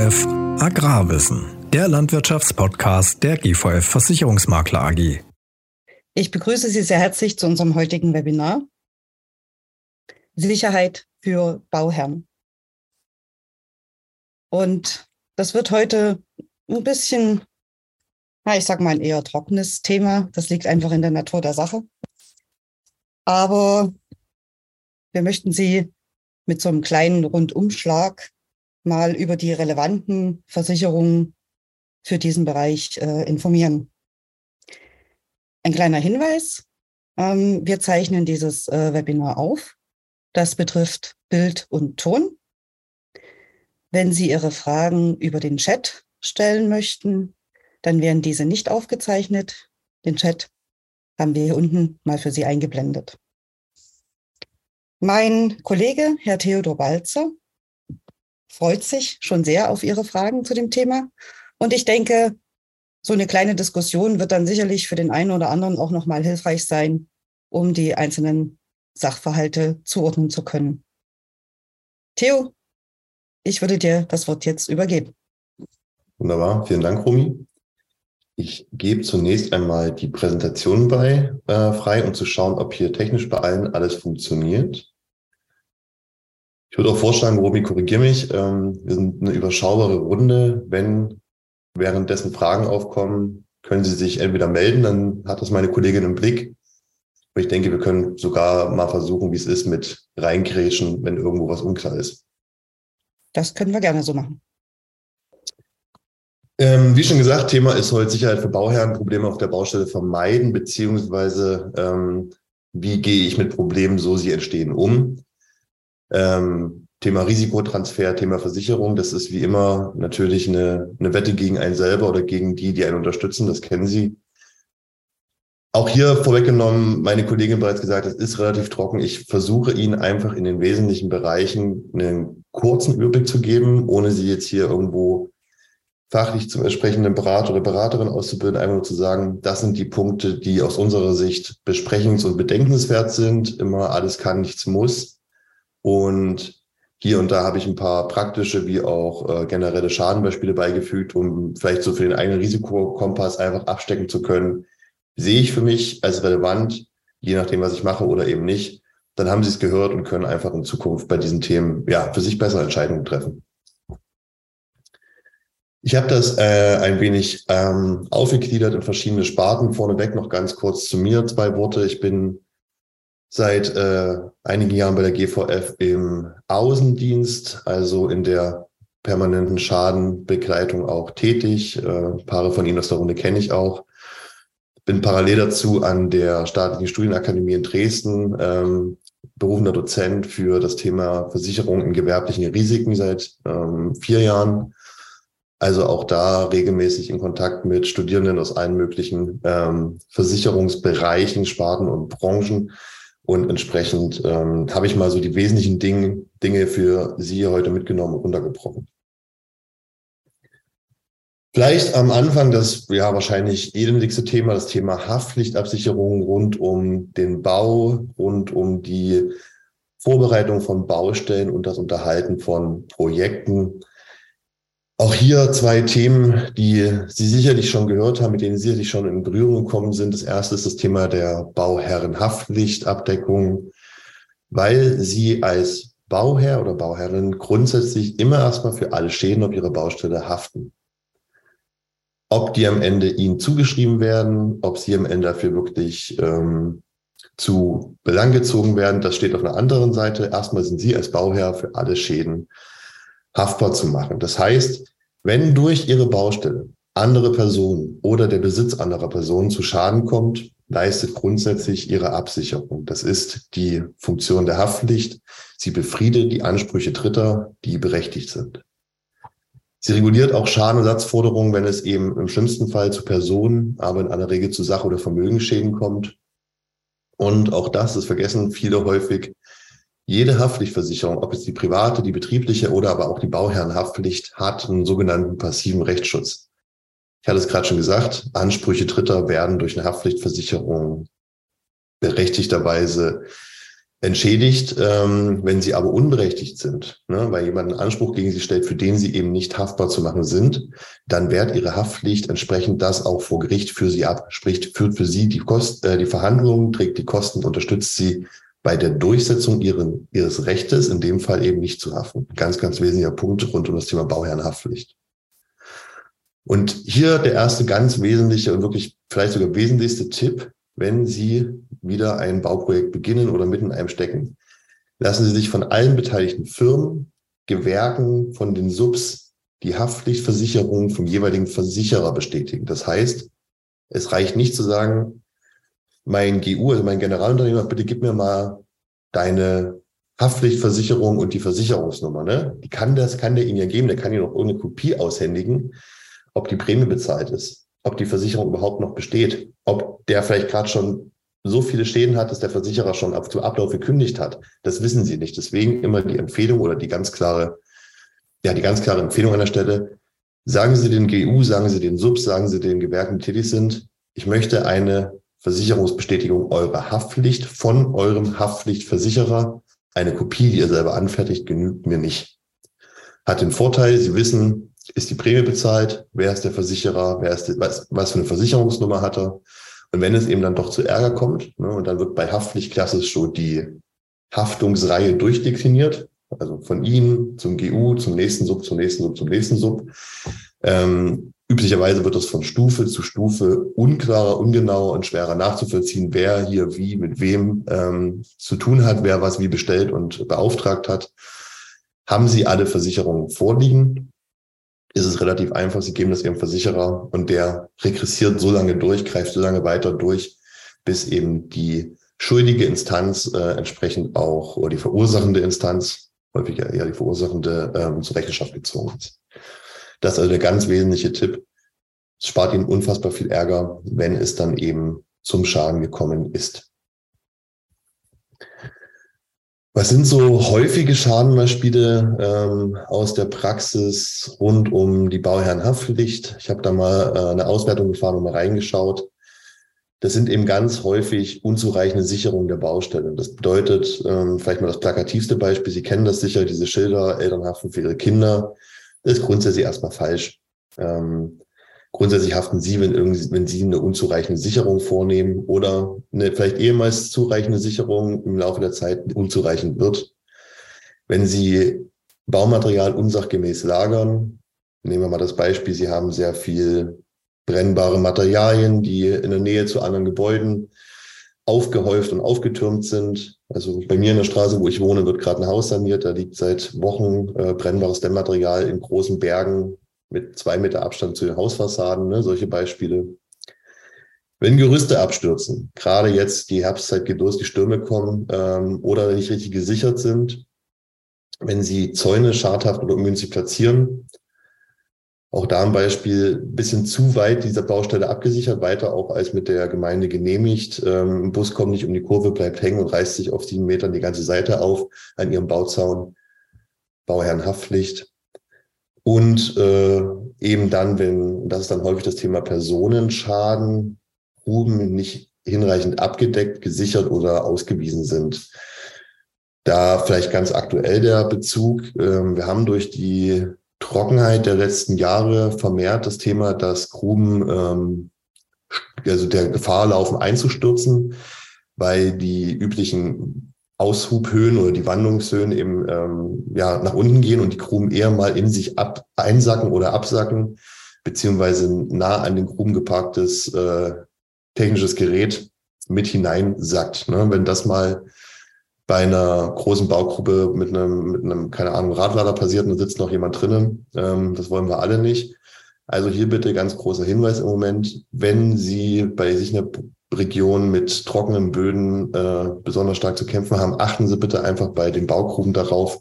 GVF Agrarwissen, der Landwirtschaftspodcast der GVF Versicherungsmakler AG. Ich begrüße Sie sehr herzlich zu unserem heutigen Webinar Sicherheit für Bauherren. Und das wird heute ein bisschen, na, ich sag mal, ein eher trockenes Thema. Das liegt einfach in der Natur der Sache. Aber wir möchten Sie mit so einem kleinen Rundumschlag mal über die relevanten Versicherungen für diesen Bereich äh, informieren. Ein kleiner Hinweis. Ähm, wir zeichnen dieses äh, Webinar auf. Das betrifft Bild und Ton. Wenn Sie Ihre Fragen über den Chat stellen möchten, dann werden diese nicht aufgezeichnet. Den Chat haben wir hier unten mal für Sie eingeblendet. Mein Kollege, Herr Theodor Balzer, freut sich schon sehr auf Ihre Fragen zu dem Thema. Und ich denke, so eine kleine Diskussion wird dann sicherlich für den einen oder anderen auch nochmal hilfreich sein, um die einzelnen Sachverhalte zuordnen zu können. Theo, ich würde dir das Wort jetzt übergeben. Wunderbar, vielen Dank, Rumi. Ich gebe zunächst einmal die Präsentation bei, äh, frei, um zu schauen, ob hier technisch bei allen alles funktioniert. Ich würde auch vorschlagen, Robi, korrigiere mich. Ähm, wir sind eine überschaubare Runde. Wenn währenddessen Fragen aufkommen, können Sie sich entweder melden, dann hat das meine Kollegin im Blick. Aber ich denke, wir können sogar mal versuchen, wie es ist mit reingrätschen, wenn irgendwo was unklar ist. Das können wir gerne so machen. Ähm, wie schon gesagt, Thema ist heute Sicherheit für Bauherren, Probleme auf der Baustelle vermeiden, beziehungsweise ähm, wie gehe ich mit Problemen, so sie entstehen, um. Ähm, Thema Risikotransfer, Thema Versicherung, das ist wie immer natürlich eine, eine Wette gegen einen selber oder gegen die, die einen unterstützen, das kennen Sie. Auch hier vorweggenommen, meine Kollegin bereits gesagt, es ist relativ trocken. Ich versuche Ihnen einfach in den wesentlichen Bereichen einen kurzen Überblick zu geben, ohne Sie jetzt hier irgendwo fachlich zum entsprechenden Berater oder Beraterin auszubilden, einfach nur zu sagen, das sind die Punkte, die aus unserer Sicht besprechens- und bedenkenswert sind. Immer alles kann, nichts muss. Und hier und da habe ich ein paar praktische wie auch äh, generelle Schadenbeispiele beigefügt, um vielleicht so für den eigenen Risikokompass einfach abstecken zu können. Sehe ich für mich als relevant, je nachdem, was ich mache oder eben nicht, dann haben Sie es gehört und können einfach in Zukunft bei diesen Themen ja für sich bessere Entscheidungen treffen. Ich habe das äh, ein wenig ähm, aufgegliedert in verschiedene Sparten. Vorneweg noch ganz kurz zu mir zwei Worte. Ich bin seit äh, einigen Jahren bei der GVF im Außendienst, also in der permanenten Schadenbegleitung auch tätig. Äh, Paare von Ihnen aus der Runde kenne ich auch. Bin parallel dazu an der Staatlichen Studienakademie in Dresden ähm, berufener Dozent für das Thema Versicherung in gewerblichen Risiken seit ähm, vier Jahren. Also auch da regelmäßig in Kontakt mit Studierenden aus allen möglichen ähm, Versicherungsbereichen, Sparten und Branchen und entsprechend ähm, habe ich mal so die wesentlichen Dinge, Dinge für Sie heute mitgenommen und runtergebrochen. Vielleicht am Anfang das ja wahrscheinlich elendigste Thema, das Thema Haftpflichtabsicherung rund um den Bau, rund um die Vorbereitung von Baustellen und das Unterhalten von Projekten. Auch hier zwei Themen, die Sie sicherlich schon gehört haben, mit denen Sie sicherlich schon in Berührung gekommen sind. Das erste ist das Thema der Bauherrenhaftpflichtabdeckung, weil Sie als Bauherr oder Bauherrin grundsätzlich immer erstmal für alle Schäden auf Ihrer Baustelle haften. Ob die am Ende Ihnen zugeschrieben werden, ob Sie am Ende dafür wirklich ähm, zu Belang gezogen werden, das steht auf einer anderen Seite. Erstmal sind Sie als Bauherr für alle Schäden haftbar zu machen. Das heißt, wenn durch Ihre Baustelle andere Personen oder der Besitz anderer Personen zu Schaden kommt, leistet grundsätzlich Ihre Absicherung. Das ist die Funktion der Haftpflicht. Sie befriedet die Ansprüche Dritter, die berechtigt sind. Sie reguliert auch Schadenersatzforderungen, wenn es eben im schlimmsten Fall zu Personen, aber in aller Regel zu Sach- oder Vermögensschäden kommt. Und auch das, das vergessen viele häufig, jede Haftpflichtversicherung, ob es die private, die betriebliche oder aber auch die Bauherrenhaftpflicht, hat einen sogenannten passiven Rechtsschutz. Ich hatte es gerade schon gesagt, Ansprüche Dritter werden durch eine Haftpflichtversicherung berechtigterweise entschädigt, ähm, wenn sie aber unberechtigt sind, ne, weil jemand einen Anspruch gegen sie stellt, für den sie eben nicht haftbar zu machen sind, dann wehrt ihre Haftpflicht entsprechend das auch vor Gericht für sie ab, sprich führt für sie die, Kost, äh, die Verhandlungen, trägt die Kosten, unterstützt sie bei der Durchsetzung ihren, ihres Rechtes, in dem Fall eben nicht zu haften. Ganz, ganz wesentlicher Punkt rund um das Thema Bauherrenhaftpflicht. Und hier der erste ganz wesentliche und wirklich vielleicht sogar wesentlichste Tipp, wenn Sie wieder ein Bauprojekt beginnen oder mitten in einem stecken. Lassen Sie sich von allen beteiligten Firmen, Gewerken, von den Subs die Haftpflichtversicherung vom jeweiligen Versicherer bestätigen. Das heißt, es reicht nicht zu sagen, mein GU, also mein Generalunternehmer, bitte gib mir mal deine Haftpflichtversicherung und die Versicherungsnummer. Ne? Die kann das, kann der Ihnen ja geben, der kann Ihnen auch ohne Kopie aushändigen, ob die Prämie bezahlt ist, ob die Versicherung überhaupt noch besteht, ob der vielleicht gerade schon so viele Schäden hat, dass der Versicherer schon ab, zum Ablauf gekündigt hat. Das wissen Sie nicht. Deswegen immer die Empfehlung oder die ganz klare, ja, die ganz klare Empfehlung an der Stelle. Sagen Sie den GU, sagen Sie den Subs, sagen Sie den Gewerken, die tätig sind. Ich möchte eine Versicherungsbestätigung eurer Haftpflicht von eurem Haftpflichtversicherer. Eine Kopie, die ihr selber anfertigt, genügt mir nicht. Hat den Vorteil, Sie wissen, ist die Prämie bezahlt, wer ist der Versicherer, wer ist die, was, was für eine Versicherungsnummer hat er. Und wenn es eben dann doch zu Ärger kommt, ne, und dann wird bei Haftpflicht klassisch so die Haftungsreihe durchdekliniert, also von Ihnen zum GU, zum nächsten Sub, zum nächsten Sub, zum nächsten Sub. Ähm, üblicherweise wird das von Stufe zu Stufe unklarer, ungenauer und schwerer nachzuvollziehen, wer hier wie mit wem ähm, zu tun hat, wer was wie bestellt und beauftragt hat. Haben Sie alle Versicherungen vorliegen? ist es relativ einfach. Sie geben das Ihrem Versicherer und der regressiert so lange durch, greift so lange weiter durch, bis eben die schuldige Instanz äh, entsprechend auch oder die verursachende Instanz, häufiger eher die verursachende, ähm, zur Rechenschaft gezogen ist. Das ist also der ganz wesentliche Tipp. Es spart Ihnen unfassbar viel Ärger, wenn es dann eben zum Schaden gekommen ist. Was sind so häufige Schadenbeispiele ähm, aus der Praxis rund um die Bauherrenhaftpflicht? Ich habe da mal äh, eine Auswertung gefahren und mal reingeschaut. Das sind eben ganz häufig unzureichende Sicherungen der Baustelle. Das bedeutet, ähm, vielleicht mal das plakativste Beispiel, Sie kennen das sicher, diese Schilder, Eltern haften für ihre Kinder. Das ist grundsätzlich erstmal falsch. Ähm, Grundsätzlich haften Sie, wenn, irgendwie, wenn Sie eine unzureichende Sicherung vornehmen oder eine vielleicht ehemals zureichende Sicherung im Laufe der Zeit unzureichend wird. Wenn Sie Baumaterial unsachgemäß lagern, nehmen wir mal das Beispiel, Sie haben sehr viel brennbare Materialien, die in der Nähe zu anderen Gebäuden aufgehäuft und aufgetürmt sind. Also bei mir in der Straße, wo ich wohne, wird gerade ein Haus saniert. Da liegt seit Wochen äh, brennbares Dämmmaterial in großen Bergen mit zwei Meter Abstand zu den Hausfassaden, ne, solche Beispiele. Wenn Gerüste abstürzen, gerade jetzt die Herbstzeit geht los, die Stürme kommen ähm, oder nicht richtig gesichert sind, wenn Sie Zäune schadhaft oder ungünstig platzieren, auch da ein Beispiel, bisschen zu weit dieser Baustelle abgesichert, weiter auch als mit der Gemeinde genehmigt. Ähm, ein Bus kommt nicht um die Kurve, bleibt hängen und reißt sich auf sieben Metern die ganze Seite auf an ihrem Bauzaun. Bauherrenhaftpflicht. Und äh, eben dann, wenn, das ist dann häufig das Thema Personenschaden, Gruben nicht hinreichend abgedeckt, gesichert oder ausgewiesen sind. Da vielleicht ganz aktuell der Bezug. Ähm, wir haben durch die Trockenheit der letzten Jahre vermehrt das Thema, dass Gruben ähm, also der Gefahr laufen einzustürzen, weil die üblichen Aushubhöhen oder die Wandungshöhen eben ähm, ja nach unten gehen und die Gruben eher mal in sich ab, einsacken oder absacken, beziehungsweise nah an den Gruben geparktes äh, technisches Gerät mit hineinsackt. Ne? Wenn das mal bei einer großen Baugruppe mit einem, mit einem, keine Ahnung, Radlader passiert und da sitzt noch jemand drinnen, ähm, das wollen wir alle nicht. Also hier bitte ganz großer Hinweis im Moment, wenn Sie bei sich eine Regionen mit trockenen Böden äh, besonders stark zu kämpfen haben, achten Sie bitte einfach bei den Baugruben darauf,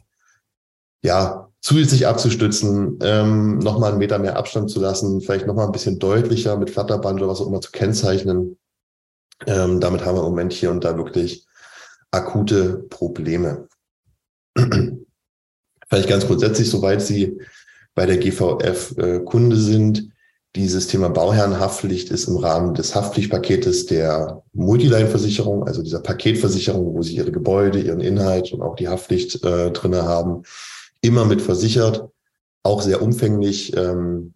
ja, zusätzlich abzustützen, ähm, nochmal einen Meter mehr Abstand zu lassen, vielleicht nochmal ein bisschen deutlicher mit Flatterband oder was auch immer zu kennzeichnen. Ähm, damit haben wir im Moment hier und da wirklich akute Probleme. vielleicht ganz grundsätzlich, soweit Sie bei der GVF äh, Kunde sind, Dieses Thema Bauherrenhaftpflicht ist im Rahmen des Haftpflichtpaketes der Multiline-Versicherung, also dieser Paketversicherung, wo Sie Ihre Gebäude, Ihren Inhalt und auch die Haftpflicht äh, drinne haben, immer mit versichert. Auch sehr umfänglich. Ähm,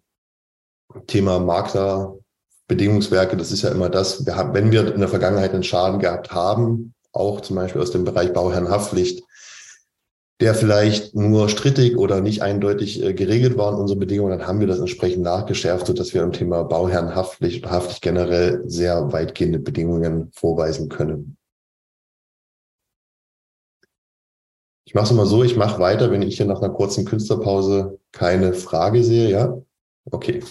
Thema Makler, Bedingungswerke, das ist ja immer das, wir haben, wenn wir in der Vergangenheit einen Schaden gehabt haben, auch zum Beispiel aus dem Bereich Bauherrenhaftpflicht, der vielleicht nur strittig oder nicht eindeutig äh, geregelt war in unseren Bedingungen, dann haben wir das entsprechend nachgeschärft, sodass wir im Thema Bauherrenhaftpflicht, Haftpflicht generell sehr weitgehende Bedingungen vorweisen können. Ich mache es mal so, ich mache weiter, wenn ich hier nach einer kurzen Künstlerpause keine Frage sehe, ja? Okay.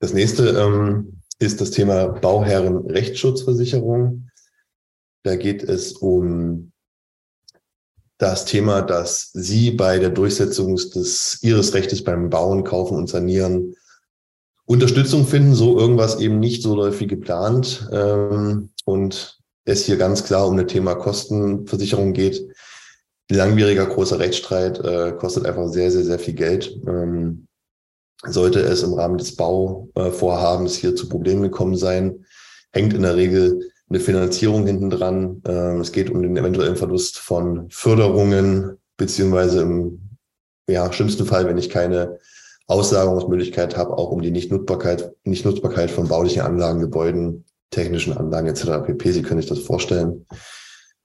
Das nächste ähm, ist das Thema Bauherrenrechtsschutzversicherung. Da geht es um das Thema, dass Sie bei der Durchsetzung des Ihres Rechtes beim Bauen, Kaufen und Sanieren Unterstützung finden, so irgendwas eben nicht so läuft wie geplant ähm, und es hier ganz klar um das Thema Kostenversicherung geht. Langwieriger großer Rechtsstreit äh, kostet einfach sehr, sehr, sehr viel Geld. Ähm, sollte es im Rahmen des Bauvorhabens hier zu Problemen gekommen sein, hängt in der Regel eine Finanzierung hinten dran. Ähm, es geht um den eventuellen Verlust von Förderungen, beziehungsweise im ja, schlimmsten Fall, wenn ich keine Auslagerungsmöglichkeit habe, auch um die Nichtnutzbarkeit, Nichtnutzbarkeit von baulichen Anlagen, Gebäuden, technischen Anlagen etc. pp. Sie können sich das vorstellen.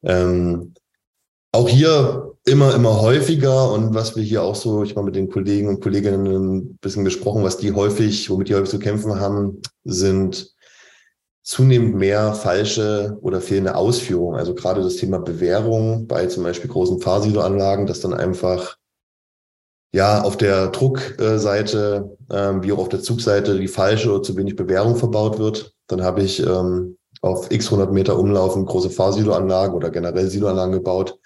Ähm, auch hier immer, immer häufiger und was wir hier auch so, ich habe mit den Kollegen und Kolleginnen ein bisschen gesprochen, was die häufig, womit die häufig zu kämpfen haben, sind zunehmend mehr falsche oder fehlende Ausführungen. Also gerade das Thema Bewährung bei zum Beispiel großen Fahrsiloanlagen, dass dann einfach ja auf der Druckseite ähm, wie auch auf der Zugseite die falsche oder zu wenig Bewährung verbaut wird. Dann habe ich ähm, auf x 100 Meter umlaufen große Fahrsiloanlagen oder generell Siloanlagen gebaut,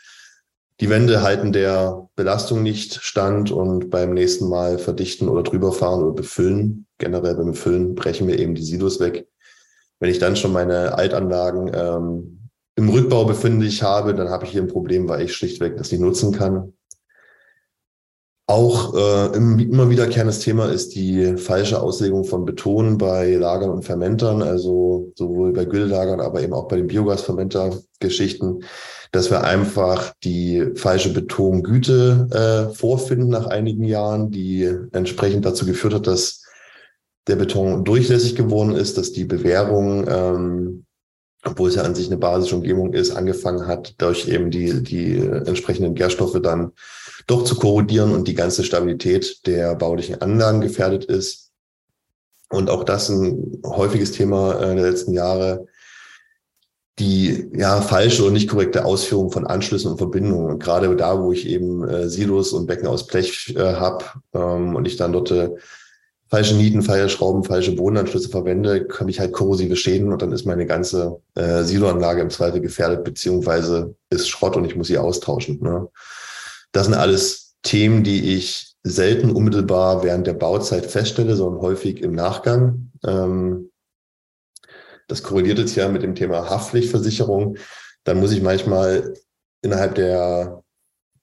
die Wände halten der Belastung nicht stand und beim nächsten Mal verdichten oder drüber fahren oder befüllen, generell beim Befüllen brechen wir eben die Silos weg. Wenn ich dann schon meine Altanlagen ähm, im Rückbau befindlich habe, dann habe ich hier ein Problem, weil ich schlichtweg das nicht nutzen kann. Auch äh, immer wiederkehrendes Thema ist die falsche Auslegung von Beton bei Lagern und Fermentern, also sowohl bei Gülllagern, aber eben auch bei den Biogasfermenter-Geschichten dass wir einfach die falsche Betongüte äh, vorfinden nach einigen Jahren, die entsprechend dazu geführt hat, dass der Beton durchlässig geworden ist, dass die Bewährung, ähm, obwohl es ja an sich eine basische Umgebung ist, angefangen hat, durch eben die, die entsprechenden Gärstoffe dann doch zu korrodieren und die ganze Stabilität der baulichen Anlagen gefährdet ist. Und auch das ein häufiges Thema äh, der letzten Jahre, die ja falsche und nicht korrekte Ausführung von Anschlüssen und Verbindungen. Und gerade da, wo ich eben äh, Silos und Becken aus Blech äh, habe ähm, und ich dann dort äh, falsche Nieten, falsche Schrauben, falsche Bodenanschlüsse verwende, habe ich halt korrosive Schäden und dann ist meine ganze äh, Siloanlage im Zweifel gefährdet, beziehungsweise ist Schrott und ich muss sie austauschen. Ne? Das sind alles Themen, die ich selten unmittelbar während der Bauzeit feststelle, sondern häufig im Nachgang. Ähm, das korreliert jetzt ja mit dem Thema Haftpflichtversicherung. Dann muss ich manchmal innerhalb der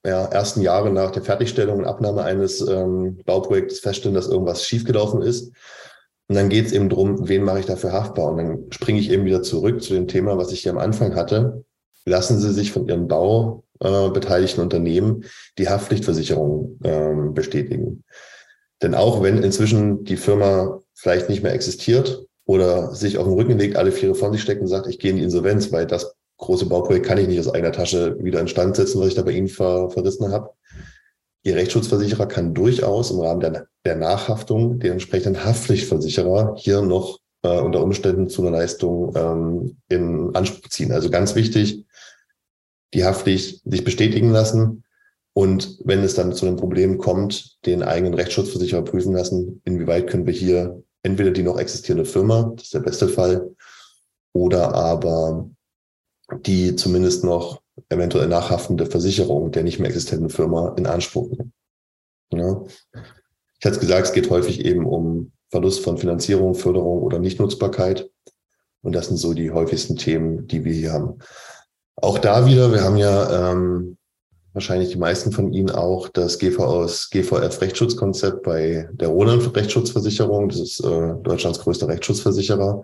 ja, ersten Jahre nach der Fertigstellung und Abnahme eines ähm, Bauprojektes feststellen, dass irgendwas schiefgelaufen ist. Und dann geht es eben darum, wen mache ich dafür haftbar? Und dann springe ich eben wieder zurück zu dem Thema, was ich hier am Anfang hatte. Lassen Sie sich von Ihren baubeteiligten äh, Unternehmen die Haftpflichtversicherung ähm, bestätigen. Denn auch wenn inzwischen die Firma vielleicht nicht mehr existiert, oder sich auf den Rücken legt, alle Viere von sich steckt und sagt, ich gehe in die Insolvenz, weil das große Bauprojekt kann ich nicht aus eigener Tasche wieder instand setzen, was ich da bei Ihnen ver, verrissen habe. Ihr Rechtsschutzversicherer kann durchaus im Rahmen der, der Nachhaftung den entsprechenden Haftpflichtversicherer hier noch äh, unter Umständen zu einer Leistung ähm, in Anspruch ziehen. Also ganz wichtig, die Haftpflicht sich bestätigen lassen und wenn es dann zu einem Problem kommt, den eigenen Rechtsschutzversicherer prüfen lassen, inwieweit können wir hier entweder die noch existierende Firma, das ist der beste Fall, oder aber die zumindest noch eventuell nachhaftende Versicherung der nicht mehr existenten Firma in Anspruch nehmen. Ja. Ich hatte es gesagt, es geht häufig eben um Verlust von Finanzierung, Förderung oder Nichtnutzbarkeit. Und das sind so die häufigsten Themen, die wir hier haben. Auch da wieder, wir haben ja ähm, wahrscheinlich die meisten von Ihnen auch das GVS, GVF Rechtsschutzkonzept bei der Roland Rechtsschutzversicherung. Das ist äh, Deutschlands größter Rechtsschutzversicherer.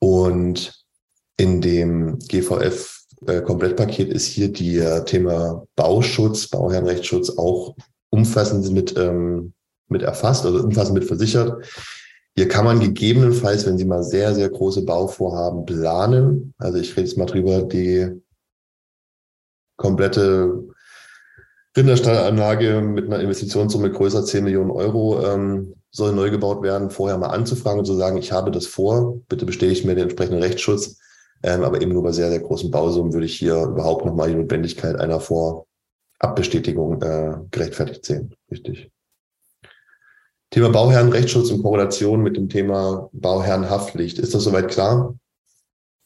Und in dem GVF äh, Komplettpaket ist hier die äh, Thema Bauschutz, Bauherrenrechtsschutz auch umfassend mit, ähm, mit erfasst, also umfassend mit versichert. Hier kann man gegebenenfalls, wenn Sie mal sehr, sehr große Bauvorhaben planen, also ich rede jetzt mal drüber, die komplette Rinderstallanlage mit einer Investitionssumme größer 10 Millionen Euro ähm, soll neu gebaut werden, vorher mal anzufragen und zu sagen, ich habe das vor, bitte bestätige mir den entsprechenden Rechtsschutz. Ähm, aber eben nur bei sehr, sehr großen Bausummen würde ich hier überhaupt nochmal die Notwendigkeit einer Vorabbestätigung äh, gerechtfertigt sehen. Richtig. Thema Bauherrenrechtsschutz in Korrelation mit dem Thema Bauherrenhaftpflicht. Ist das soweit klar?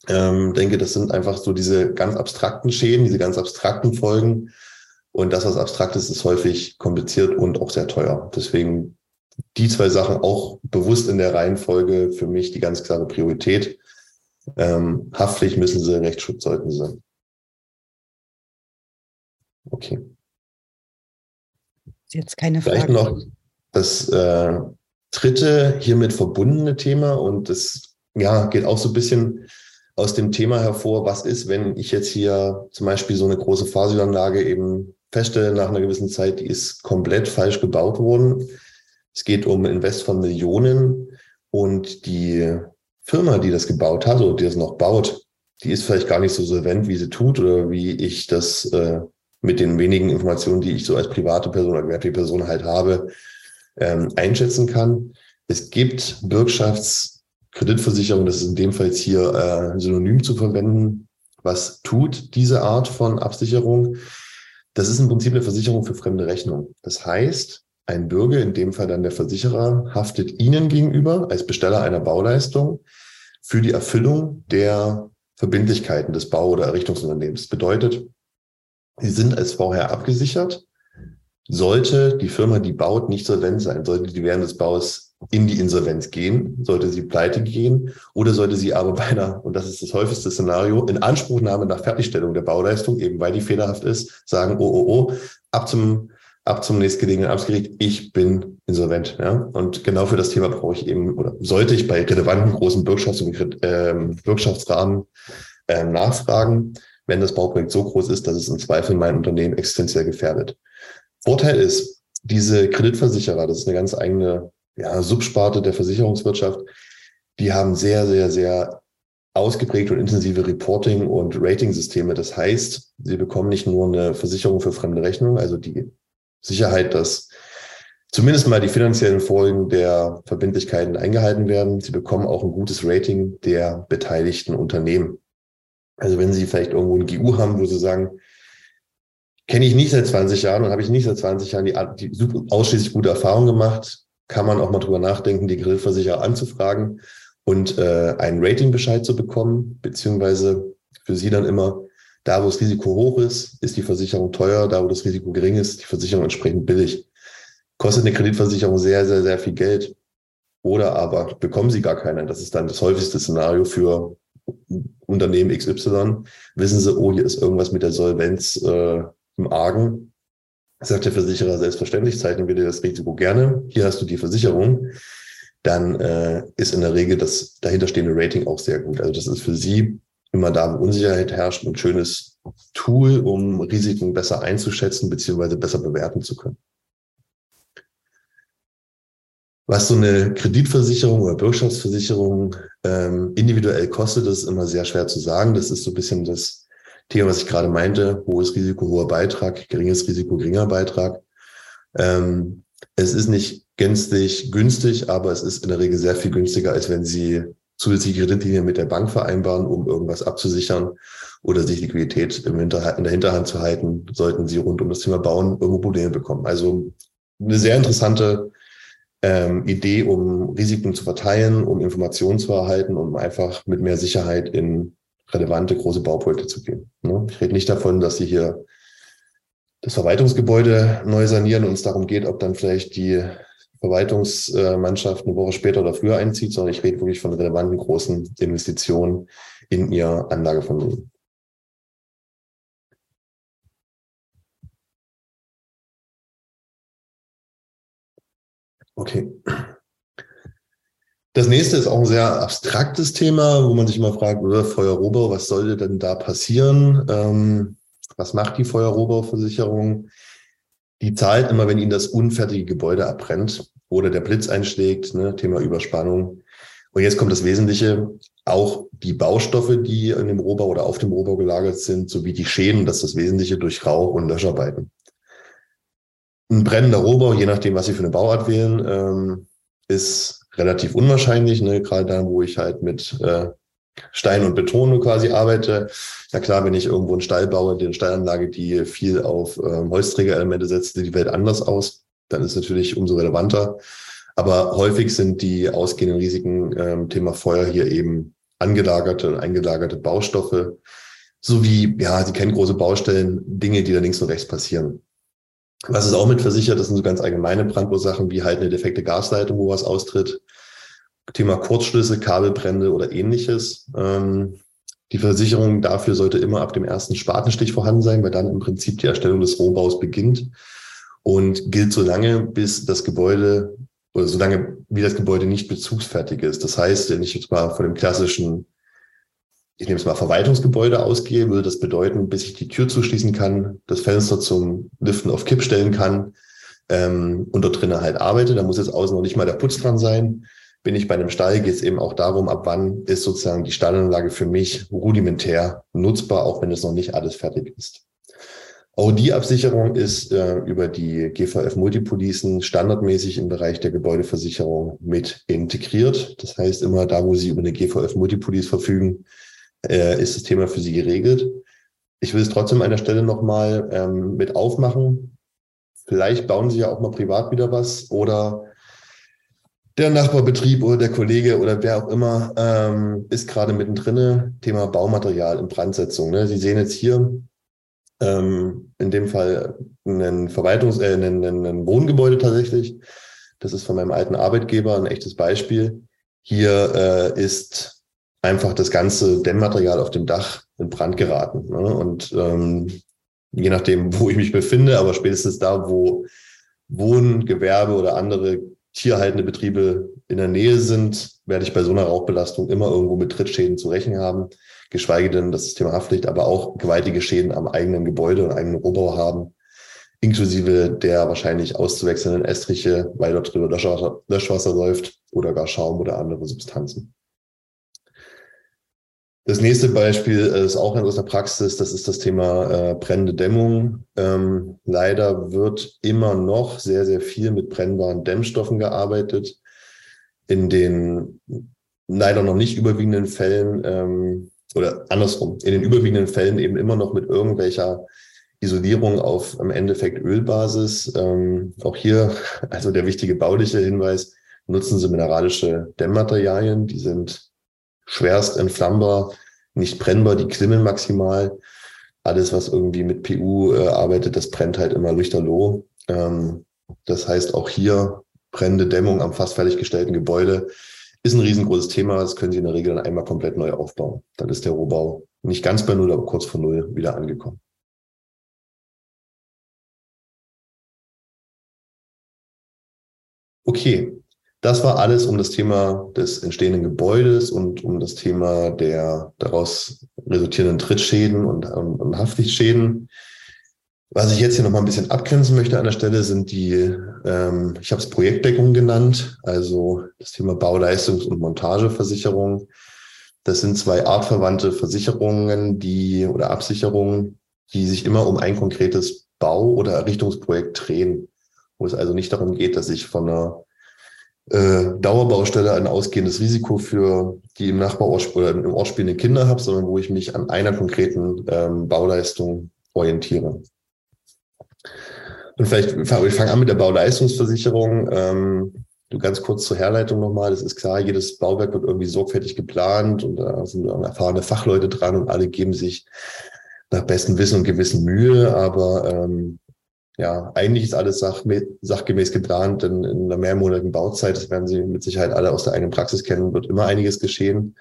Ähm, denke, das sind einfach so diese ganz abstrakten Schäden, diese ganz abstrakten Folgen. Und das, was abstrakt ist, ist häufig kompliziert und auch sehr teuer. Deswegen die zwei Sachen auch bewusst in der Reihenfolge für mich die ganz klare Priorität. Ähm, Haftpflicht müssen sie, Rechtsschutz sollten sie. Okay. Jetzt keine Frage. Vielleicht noch das äh, dritte hiermit verbundene Thema und das ja, geht auch so ein bisschen aus dem Thema hervor, was ist, wenn ich jetzt hier zum Beispiel so eine große Fahrsülanlage eben feststelle nach einer gewissen Zeit, die ist komplett falsch gebaut worden. Es geht um Invest von Millionen und die Firma, die das gebaut hat oder die das noch baut, die ist vielleicht gar nicht so solvent, wie sie tut oder wie ich das äh, mit den wenigen Informationen, die ich so als private Person oder gewerbliche Person halt habe, ähm, einschätzen kann. Es gibt Bürgschaftskreditversicherung, das ist in dem Fall jetzt hier äh, synonym zu verwenden. Was tut diese Art von Absicherung? Das ist im Prinzip eine Versicherung für fremde Rechnung. Das heißt, ein Bürger, in dem Fall dann der Versicherer, haftet Ihnen gegenüber als Besteller einer Bauleistung für die Erfüllung der Verbindlichkeiten des Bau- oder Errichtungsunternehmens. Bedeutet, Sie sind als vorher abgesichert. Sollte die Firma, die baut, nicht solvent sein, sollte die während des Baus in die Insolvenz gehen, sollte sie pleite gehen oder sollte sie aber bei einer, und das ist das häufigste Szenario, in Anspruchnahme nach Fertigstellung der Bauleistung, eben weil die fehlerhaft ist, sagen, oh, oh, oh, ab zum ab zum nächstgelegenen Amtsgericht, ich bin insolvent. Ja? Und genau für das Thema brauche ich eben oder sollte ich bei relevanten großen Bürgschafts- und ähm, Bürgschaftsrahmen ähm, nachfragen, wenn das Bauprojekt so groß ist, dass es im Zweifel mein Unternehmen existenziell gefährdet. Vorteil ist, diese Kreditversicherer, das ist eine ganz eigene ja, Subsparte der Versicherungswirtschaft, die haben sehr, sehr, sehr ausgeprägte und intensive Reporting- und Rating-Systeme. Das heißt, sie bekommen nicht nur eine Versicherung für fremde Rechnung, also die Sicherheit, dass zumindest mal die finanziellen Folgen der Verbindlichkeiten eingehalten werden. Sie bekommen auch ein gutes Rating der beteiligten Unternehmen. Also wenn Sie vielleicht irgendwo ein GU haben, wo Sie sagen, kenne ich nicht seit 20 Jahren und habe ich nicht seit 20 Jahren die, die ausschließlich gute Erfahrung gemacht, kann man auch mal drüber nachdenken, die Grillversicherer anzufragen und äh, einen Ratingbescheid zu bekommen, beziehungsweise für Sie dann immer da, wo das Risiko hoch ist, ist die Versicherung teuer. Da, wo das Risiko gering ist, die Versicherung entsprechend billig. Kostet eine Kreditversicherung sehr, sehr, sehr viel Geld. Oder aber bekommen sie gar keine. Das ist dann das häufigste Szenario für Unternehmen XY. Wissen sie, oh, hier ist irgendwas mit der Solvenz äh, im Argen. Sagt der Versicherer selbstverständlich, zeichnen wir dir das Risiko gerne. Hier hast du die Versicherung. Dann äh, ist in der Regel das dahinterstehende Rating auch sehr gut. Also das ist für Sie immer da, wo Unsicherheit herrscht, ein schönes Tool, um Risiken besser einzuschätzen bzw. besser bewerten zu können. Was so eine Kreditversicherung oder Bürgschaftsversicherung ähm, individuell kostet, ist immer sehr schwer zu sagen. Das ist so ein bisschen das Thema, was ich gerade meinte. Hohes Risiko, hoher Beitrag, geringes Risiko, geringer Beitrag. Ähm, es ist nicht gänzlich günstig, aber es ist in der Regel sehr viel günstiger, als wenn Sie zusätzliche Kreditlinien mit der Bank vereinbaren, um irgendwas abzusichern oder sich Liquidität im in der Hinterhand zu halten, sollten sie rund um das Thema Bauen irgendwo Probleme bekommen. Also eine sehr interessante ähm, Idee, um Risiken zu verteilen, um Informationen zu erhalten, um einfach mit mehr Sicherheit in relevante große Bauprojekte zu gehen. Ne? Ich rede nicht davon, dass sie hier das Verwaltungsgebäude neu sanieren und es darum geht, ob dann vielleicht die Verwaltungsmannschaft eine Woche später oder früher einzieht, sondern ich rede wirklich von relevanten großen Investitionen in ihr Anlagevermögen. Okay. Das nächste ist auch ein sehr abstraktes Thema, wo man sich immer fragt, oder Feuerrohbau, was sollte denn da passieren? Ähm, was macht die Feuerrohbauversicherung? Die zahlt immer, wenn ihnen das unfertige Gebäude abbrennt oder der Blitz einschlägt, ne, Thema Überspannung. Und jetzt kommt das Wesentliche, auch die Baustoffe, die in dem Rohbau oder auf dem Rohbau gelagert sind, sowie die Schäden, das ist das Wesentliche durch Rauch- und Löscharbeiten. Ein brennender Rohbau, je nachdem, was Sie für eine Bauart wählen, ähm, ist relativ unwahrscheinlich, ne? gerade dann, wo ich halt mit äh, Stein und Beton quasi arbeite. Ja klar, wenn ich irgendwo einen Stall baue, eine Stallanlage, die viel auf ähm, Holzträgerelemente setzt, sieht die Welt anders aus. Dann ist natürlich umso relevanter. Aber häufig sind die ausgehenden Risiken ähm, Thema Feuer hier eben angelagerte und eingelagerte Baustoffe sowie, ja, Sie kennen große Baustellen, Dinge, die da links und rechts passieren. Was ist auch mit versichert, das sind so ganz allgemeine Brandursachen wie halt eine defekte Gasleitung, wo was austritt. Thema Kurzschlüsse, Kabelbrände oder ähnliches. Ähm, die Versicherung dafür sollte immer ab dem ersten Spatenstich vorhanden sein, weil dann im Prinzip die Erstellung des Rohbaus beginnt und gilt so lange, bis das Gebäude oder so lange, wie das Gebäude nicht bezugsfertig ist. Das heißt, wenn ich jetzt mal von dem klassischen ich nehme es mal Verwaltungsgebäude ausgehe, würde das bedeuten, bis ich die Tür zuschließen kann, das Fenster zum Liften auf Kipp stellen kann ähm, und dort drinnen halt arbeite. Da muss jetzt außen noch nicht mal der Putz dran sein. Bin ich bei einem Stall, geht es eben auch darum, ab wann ist sozusagen die Stallanlage für mich rudimentär nutzbar, auch wenn es noch nicht alles fertig ist. Auch die Absicherung ist äh, über die GVF Multipolicen standardmäßig im Bereich der Gebäudeversicherung mit integriert. Das heißt, immer da, wo Sie über eine GVF Multipolice verfügen, äh, ist das Thema für Sie geregelt. Ich will es trotzdem an der Stelle nochmal ähm, mit aufmachen. Vielleicht bauen Sie ja auch mal privat wieder was oder der Nachbarbetrieb oder der Kollege oder wer auch immer ähm, ist gerade mittendrin. Thema Baumaterial in Brandsetzung. Ne? Sie sehen jetzt hier ähm, in dem Fall ein Verwaltungs-, äh, ein Wohngebäude tatsächlich. Das ist von meinem alten Arbeitgeber ein echtes Beispiel. Hier äh, ist einfach das ganze Dämmmaterial auf dem Dach in Brand geraten. Ne? Und ähm, je nachdem, wo ich mich befinde, aber spätestens da, wo Wohn-, Gewerbe oder andere tierhaltende Betriebe in der Nähe sind, werde ich bei so einer Rauchbelastung immer irgendwo mit Trittschäden zu rechnen haben, geschweige denn das Thema Haftpflicht, aber auch gewaltige Schäden am eigenen Gebäude und eigenen Rohbau haben, inklusive der wahrscheinlich auszuwechselnden Estriche, weil dort drüber Löschwasser, Löschwasser läuft oder gar Schaum oder andere Substanzen. Das nächste Beispiel ist auch aus der Praxis, das ist das Thema äh, brennende Dämmung. Ähm, leider wird immer noch sehr, sehr viel mit brennbaren Dämmstoffen gearbeitet. In den leider noch nicht überwiegenden Fällen ähm, oder andersrum, in den überwiegenden Fällen eben immer noch mit irgendwelcher Isolierung auf im Endeffekt Ölbasis. Ähm, auch hier also der wichtige bauliche Hinweis, nutzen Sie mineralische Dämmmaterialien, die sind schwerst entflammbar, nicht brennbar, die klimmen maximal. Alles, was irgendwie mit PU äh, arbeitet, das brennt halt immer lichterloh. Ähm, das heißt, auch hier brennende Dämmung am fast fertiggestellten Gebäude ist ein riesengroßes Thema. Das können Sie in der Regel dann einmal komplett neu aufbauen. Dann ist der Rohbau nicht ganz bei Null, aber kurz vor Null wieder angekommen. Okay, das war alles um das Thema des entstehenden Gebäudes und um das Thema der daraus resultierenden Trittschäden und, und, und Haftpflichtschäden. Was ich jetzt hier nochmal ein bisschen abgrenzen möchte an der Stelle sind die, ähm, ich habe es Projektdeckung genannt, also das Thema Bauleistungs- und Montageversicherung. Das sind zwei artverwandte Versicherungen, die oder Absicherungen, die sich immer um ein konkretes Bau- oder Errichtungsprojekt drehen, wo es also nicht darum geht, dass ich von einer äh, Dauerbaustelle ein ausgehendes Risiko für die im Nachbarort oder im Ort spielenden Kinder habe, sondern wo ich mich an einer konkreten ähm, Bauleistung orientiere. Und vielleicht ich fange an mit der Bauleistungsversicherung. Ähm, du ganz kurz zur Herleitung nochmal. Das ist klar, jedes Bauwerk wird irgendwie sorgfältig geplant und da sind erfahrene Fachleute dran und alle geben sich nach bestem Wissen und Gewissen Mühe. Aber ähm, ja, eigentlich ist alles sach sachgemäß geplant, denn in einer mehrmonatigen Bauzeit, das werden Sie mit Sicherheit alle aus der eigenen Praxis kennen, wird immer einiges geschehen.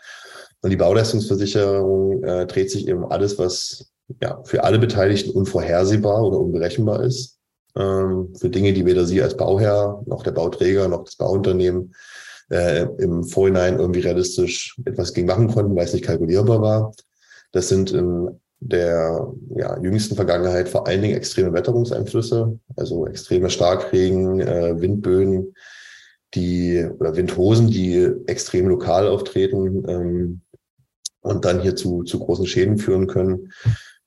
Und die Bauleistungsversicherung äh, dreht sich eben alles, was ja für alle Beteiligten unvorhersehbar oder unberechenbar ist. ähm, für Dinge, die weder Sie als Bauherr noch der Bauträger noch das Bauunternehmen äh, im Vorhinein irgendwie realistisch etwas gegen machen konnten, weil es nicht kalkulierbar war. Das sind in der ja, jüngsten Vergangenheit vor allen Dingen extreme Wetterungseinflüsse, also extreme Starkregen, äh, Windböen, die oder Windhosen, die extrem lokal auftreten ähm, und dann hier zu, zu großen Schäden führen können.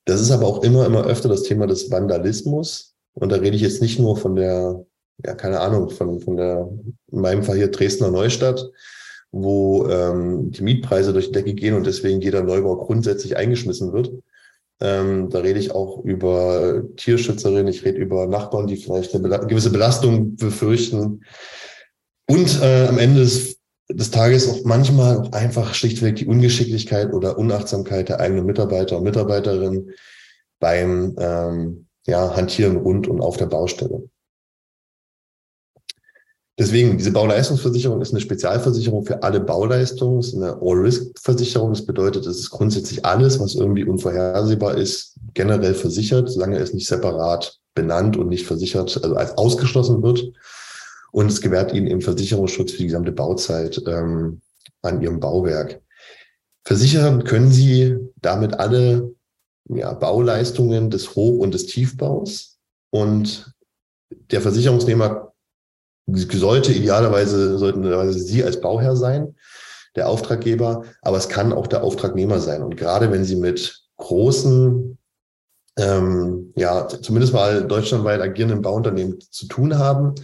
Das ist aber auch immer, immer öfter das Thema des Vandalismus. Und da rede ich jetzt nicht nur von der, ja, keine Ahnung, von, von der, in meinem Fall hier Dresdner Neustadt, wo ähm, die Mietpreise durch die Decke gehen und deswegen jeder Neubau grundsätzlich eingeschmissen wird. Ähm, da rede ich auch über Tierschützerinnen, ich rede über Nachbarn, die vielleicht eine, Bela gewisse Belastung befürchten. Und äh, am Ende des, des Tages auch manchmal auch einfach schlichtweg die Ungeschicklichkeit oder Unachtsamkeit der eigenen Mitarbeiter und Mitarbeiterinnen beim ähm, ja, Hantieren rund und auf der Baustelle. Deswegen, diese Bauleistungsversicherung ist eine Spezialversicherung für alle Bauleistungen, ist eine All-Risk-Versicherung. Das bedeutet, es ist grundsätzlich alles, was irgendwie unvorhersehbar ist, generell versichert, solange es nicht separat benannt und nicht versichert, also als ausgeschlossen wird. Und es gewährt ihnen eben Versicherungsschutz für die gesamte Bauzeit ähm, an ihrem Bauwerk. Versichern können sie damit alle ja, Bauleistungen des Hoch- und des Tiefbaus. Und der Versicherungsnehmer sollte idealerweise, sollten Sie als Bauherr sein, der Auftraggeber, aber es kann auch der Auftragnehmer sein. Und gerade wenn Sie mit großen, ähm, ja, zumindest mal deutschlandweit agierenden Bauunternehmen zu tun haben,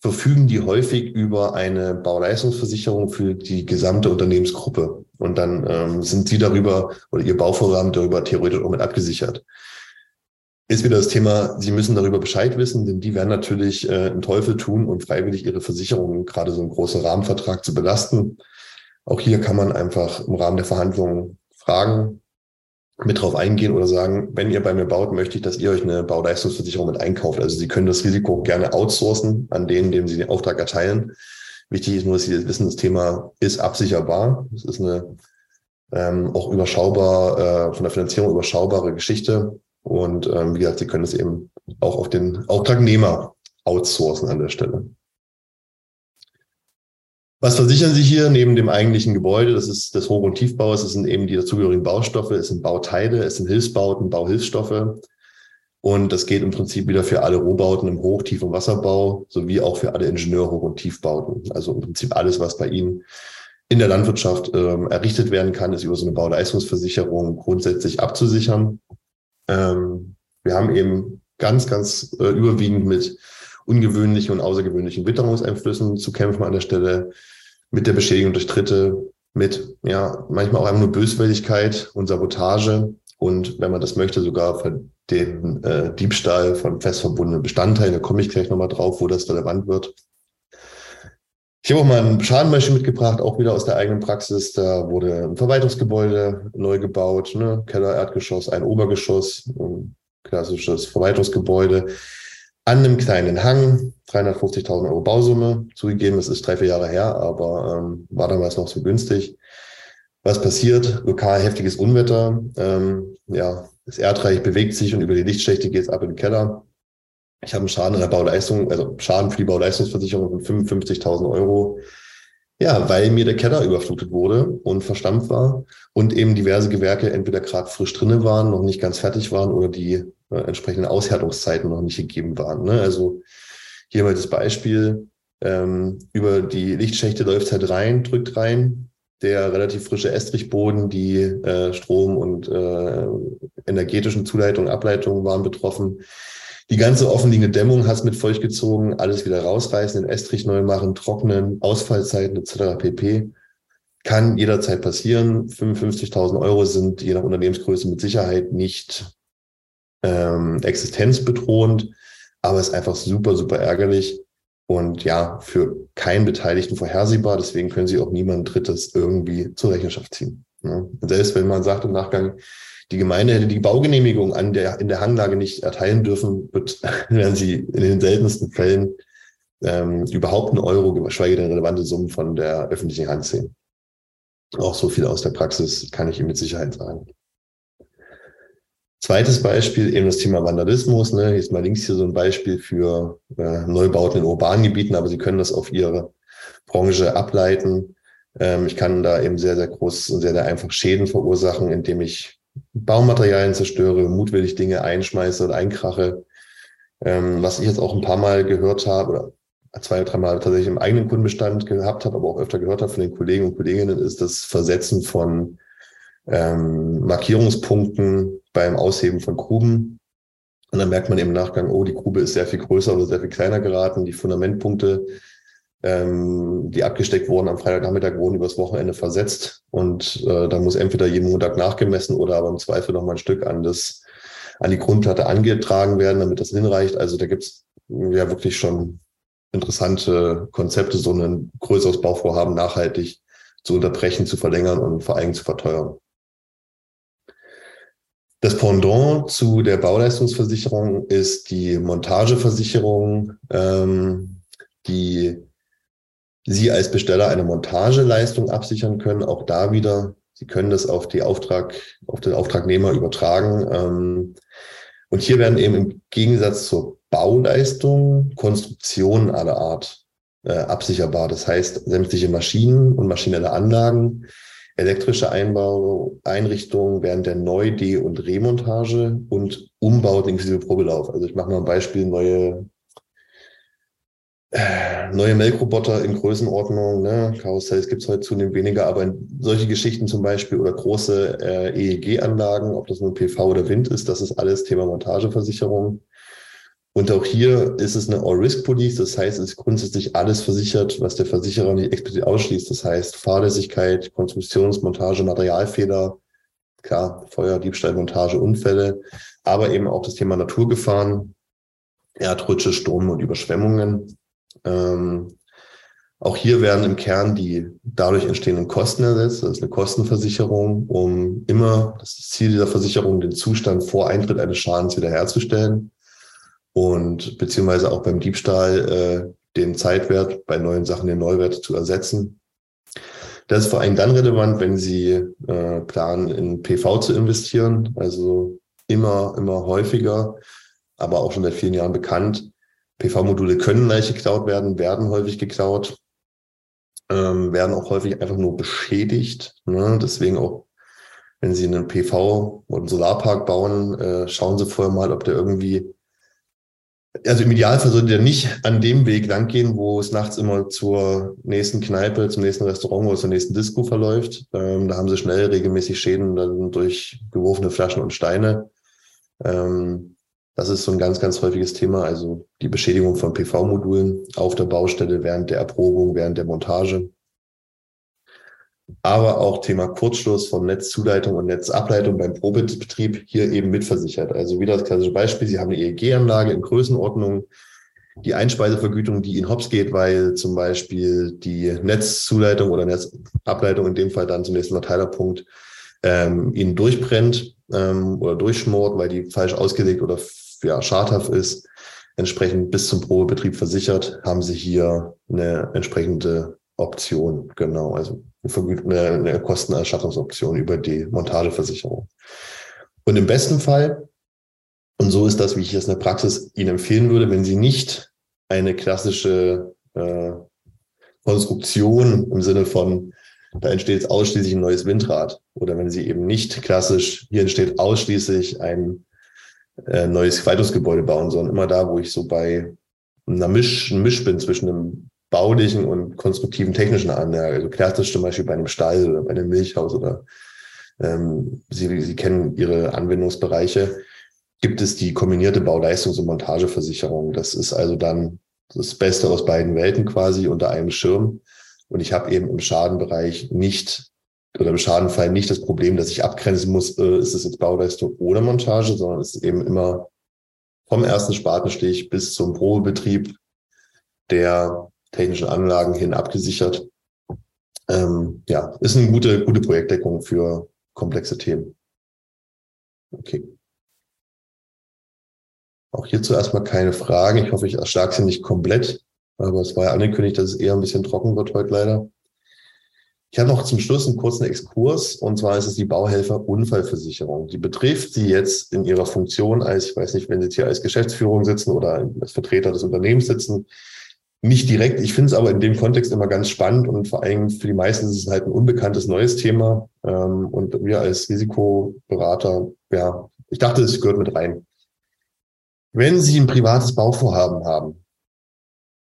verfügen die häufig über eine Bauleistungsversicherung für die gesamte Unternehmensgruppe. Und dann ähm, sind sie darüber oder ihr Bauvorhaben darüber theoretisch auch mit abgesichert. Ist wieder das Thema, Sie müssen darüber Bescheid wissen, denn die werden natürlich äh, einen Teufel tun und freiwillig ihre Versicherungen, gerade so einen großen Rahmenvertrag zu belasten. Auch hier kann man einfach im Rahmen der Verhandlungen fragen, mit drauf eingehen oder sagen, wenn ihr bei mir baut, möchte ich, dass ihr euch eine Bauleistungsversicherung mit einkauft. Also Sie können das Risiko gerne outsourcen an denen, dem Sie den Auftrag erteilen. Wichtig ist nur, dass Sie wissen, das Thema ist absicherbar. Es ist eine ähm, auch überschaubar, äh, von der Finanzierung überschaubare Geschichte. Und ähm, wie gesagt, Sie können es eben auch auf den Auftragnehmer outsourcen an der Stelle. Was versichern Sie hier neben dem eigentlichen Gebäude? Das ist das Hoch- und Tiefbau. Es sind eben die dazugehörigen Baustoffe, es sind Bauteile, es sind Hilfsbauten, Bauhilfsstoffe. Und das geht im Prinzip wieder für alle Rohbauten im Hoch-, Tief- und Wasserbau sowie auch für alle Ingenieur-Hoch- und Tiefbauten. Also im Prinzip alles, was bei Ihnen in der Landwirtschaft ähm, errichtet werden kann, ist über so eine Bauleistungsversicherung grundsätzlich abzusichern. Ähm, wir haben eben ganz, ganz äh, überwiegend mit ungewöhnlichen und außergewöhnlichen Witterungseinflüssen zu kämpfen an der Stelle mit der Beschädigung durch Dritte, mit ja manchmal auch einfach nur Böswilligkeit und Sabotage und wenn man das möchte, sogar von den äh, Diebstahl von fest verbundenen Bestandteilen. Da komme ich gleich nochmal drauf, wo das relevant wird. Ich habe auch mal ein Schadenbeispiel mitgebracht, auch wieder aus der eigenen Praxis. Da wurde ein Verwaltungsgebäude neu gebaut, ne? Keller, Erdgeschoss, ein Obergeschoss, ein klassisches Verwaltungsgebäude an einem kleinen Hang, 350.000 Euro Bausumme. Zugegeben, es ist drei, vier Jahre her, aber ähm, war damals noch so günstig. Was passiert? Lokal heftiges Unwetter. Ähm, ja, das Erdreich bewegt sich und über die Lichtschächte geht es ab in den Keller. Ich habe einen Schaden in der Bauleistung, also Schaden für die Bauleistungsversicherung von 55.000 Euro. Ja, weil mir der Keller überflutet wurde und verstampft war und eben diverse Gewerke entweder gerade frisch drinnen waren, noch nicht ganz fertig waren oder die äh, entsprechenden Aushärtungszeiten noch nicht gegeben waren. Ne? Also hier mal das Beispiel, ähm, über die Lichtschächte läuft halt rein, drückt rein, der relativ frische Estrichboden, die äh, Strom- und äh, energetischen Zuleitungen, Ableitungen waren betroffen. Die ganze offenliegende Dämmung es mit feucht gezogen, alles wieder rausreißen, den Estrich neu machen, trocknen, Ausfallzeiten etc. pp. Kann jederzeit passieren. 55.000 Euro sind je nach Unternehmensgröße mit Sicherheit nicht ähm, existenzbedrohend, aber ist einfach super, super ärgerlich und ja, für keinen Beteiligten vorhersehbar. Deswegen können sie auch niemand Drittes irgendwie zur Rechenschaft ziehen. Ne? Selbst wenn man sagt im Nachgang, die Gemeinde hätte die Baugenehmigung an der, in der Hanglage nicht erteilen dürfen, werden sie in den seltensten Fällen ähm, überhaupt einen Euro, geschweige denn relevante Summen von der öffentlichen Hand sehen. Auch so viel aus der Praxis kann ich Ihnen mit Sicherheit sagen. Zweites Beispiel, eben das Thema Vandalismus. Ne? Hier ist mal links hier so ein Beispiel für äh, Neubauten in urbanen Gebieten, aber Sie können das auf Ihre Branche ableiten. Ähm, ich kann da eben sehr, sehr groß und sehr, sehr einfach Schäden verursachen, indem ich Baumaterialien zerstöre, mutwillig Dinge einschmeiße oder einkrache. Ähm, was ich jetzt auch ein paar Mal gehört habe, oder zwei oder drei Mal tatsächlich im eigenen Kundenbestand gehabt habe, aber auch öfter gehört habe von den Kollegen und Kolleginnen, ist das Versetzen von ähm, Markierungspunkten beim Ausheben von Gruben. Und dann merkt man im Nachgang, oh, die Grube ist sehr viel größer oder sehr viel kleiner geraten. Die Fundamentpunkte, ähm, die abgesteckt wurden am Freitagnachmittag, wurden übers Wochenende versetzt. Und äh, da muss entweder jeden Montag nachgemessen oder aber im Zweifel noch mal ein Stück an, das, an die Grundplatte angetragen werden, damit das hinreicht. Also da gibt's ja wirklich schon interessante Konzepte, so ein größeres Bauvorhaben nachhaltig zu unterbrechen, zu verlängern und vor allem zu verteuern. Das Pendant zu der Bauleistungsversicherung ist die Montageversicherung, ähm, die Sie als Besteller eine Montageleistung absichern können. Auch da wieder, Sie können das auf die Auftrag, auf den Auftragnehmer übertragen. Ähm, und hier werden eben im Gegensatz zur Bauleistung Konstruktionen aller Art äh, absicherbar. Das heißt, sämtliche Maschinen und maschinelle Anlagen elektrische Einbau, Einrichtungen während der Neu-, De- und Remontage und Umbauten inklusive Probelauf. Also ich mache mal ein Beispiel, neue, neue Melkroboter in Größenordnung, ne? Karussells gibt es heute zunehmend weniger, aber solche Geschichten zum Beispiel oder große äh, EEG-Anlagen, ob das nun PV oder Wind ist, das ist alles Thema Montageversicherung. Und auch hier ist es eine All-Risk-Police, das heißt, es ist grundsätzlich alles versichert, was der Versicherer nicht explizit ausschließt. Das heißt, Fahrlässigkeit, Konstruktions-, Montage, Materialfehler, klar, Feuer, Diebstahl, Montage, Unfälle, aber eben auch das Thema Naturgefahren, Erdrutsche, Sturm und Überschwemmungen. Ähm, auch hier werden im Kern die dadurch entstehenden Kosten ersetzt. Das ist eine Kostenversicherung, um immer, das, Ziel dieser Versicherung, den Zustand vor Eintritt eines Schadens wiederherzustellen und beziehungsweise auch beim Diebstahl äh, den Zeitwert bei neuen Sachen den Neuwert zu ersetzen. Das ist vor allem dann relevant, wenn Sie äh, planen, in PV zu investieren, also immer, immer häufiger, aber auch schon seit vielen Jahren bekannt. PV-Module können leicht geklaut werden, werden häufig geklaut, ähm, werden auch häufig einfach nur beschädigt. Ne? Deswegen auch, wenn Sie einen PV oder einen Solarpark bauen, äh, schauen Sie vorher mal, ob der irgendwie also im Idealfall sollte der nicht an dem Weg langgehen, wo es nachts immer zur nächsten Kneipe, zum nächsten Restaurant oder zur nächsten Disco verläuft. Ähm, da haben sie schnell regelmäßig Schäden dann durch geworfene Flaschen und Steine. Ähm, das ist so ein ganz, ganz häufiges Thema. Also die Beschädigung von PV-Modulen auf der Baustelle während der Erprobung, während der Montage aber auch Thema Kurzschluss von Netzzuleitung und Netzableitung beim Probebetrieb hier eben mitversichert. Also wieder das klassische Beispiel, Sie haben eine EEG-Anlage in Größenordnung, die Einspeisevergütung, die in Hops geht, weil zum Beispiel die Netzzuleitung oder Netzableitung in dem Fall dann zum nächsten Verteilerpunkt ähm, Ihnen durchbrennt ähm, oder durchschmort, weil die falsch ausgelegt oder ja, schadhaft ist. Entsprechend bis zum Probebetrieb versichert, haben Sie hier eine entsprechende Option. Genau, also eine, eine Kostenerstattungsoption über die Montageversicherung. Und im besten Fall, und so ist das, wie ich es in der Praxis Ihnen empfehlen würde, wenn Sie nicht eine klassische äh, Konstruktion im Sinne von, da entsteht ausschließlich ein neues Windrad. Oder wenn Sie eben nicht klassisch, hier entsteht ausschließlich ein äh, neues Verwaltungsgebäude bauen, sondern immer da, wo ich so bei einer Misch, ein Misch bin zwischen einem baulichen und konstruktiven technischen Anlage. Also klassisch zum Beispiel bei einem Stall oder bei einem Milchhaus oder ähm, Sie, Sie kennen Ihre Anwendungsbereiche, gibt es die kombinierte Bauleistungs- und Montageversicherung. Das ist also dann das Beste aus beiden Welten quasi unter einem Schirm. Und ich habe eben im Schadenbereich nicht oder im Schadenfall nicht das Problem, dass ich abgrenzen muss, äh, ist es jetzt Bauleistung oder Montage, sondern es ist eben immer vom ersten Spatenstich bis zum Probebetrieb der technischen Anlagen hin abgesichert. Ähm, ja, ist eine gute, gute Projektdeckung für komplexe Themen. Okay. Auch hierzu erstmal keine Fragen. Ich hoffe, ich erschlage sie nicht komplett, aber es war ja angekündigt, dass es eher ein bisschen trocken wird heute leider. Ich habe noch zum Schluss einen kurzen Exkurs und zwar ist es die Bauhelfer-Unfallversicherung. Die betrifft Sie jetzt in Ihrer Funktion als, ich weiß nicht, wenn Sie jetzt hier als Geschäftsführung sitzen oder als Vertreter des Unternehmens sitzen, nicht direkt. Ich finde es aber in dem Kontext immer ganz spannend und vor allem für die meisten ist es halt ein unbekanntes neues Thema. Ähm, und wir als Risikoberater, ja, ich dachte, es gehört mit rein. Wenn Sie ein privates Bauvorhaben haben,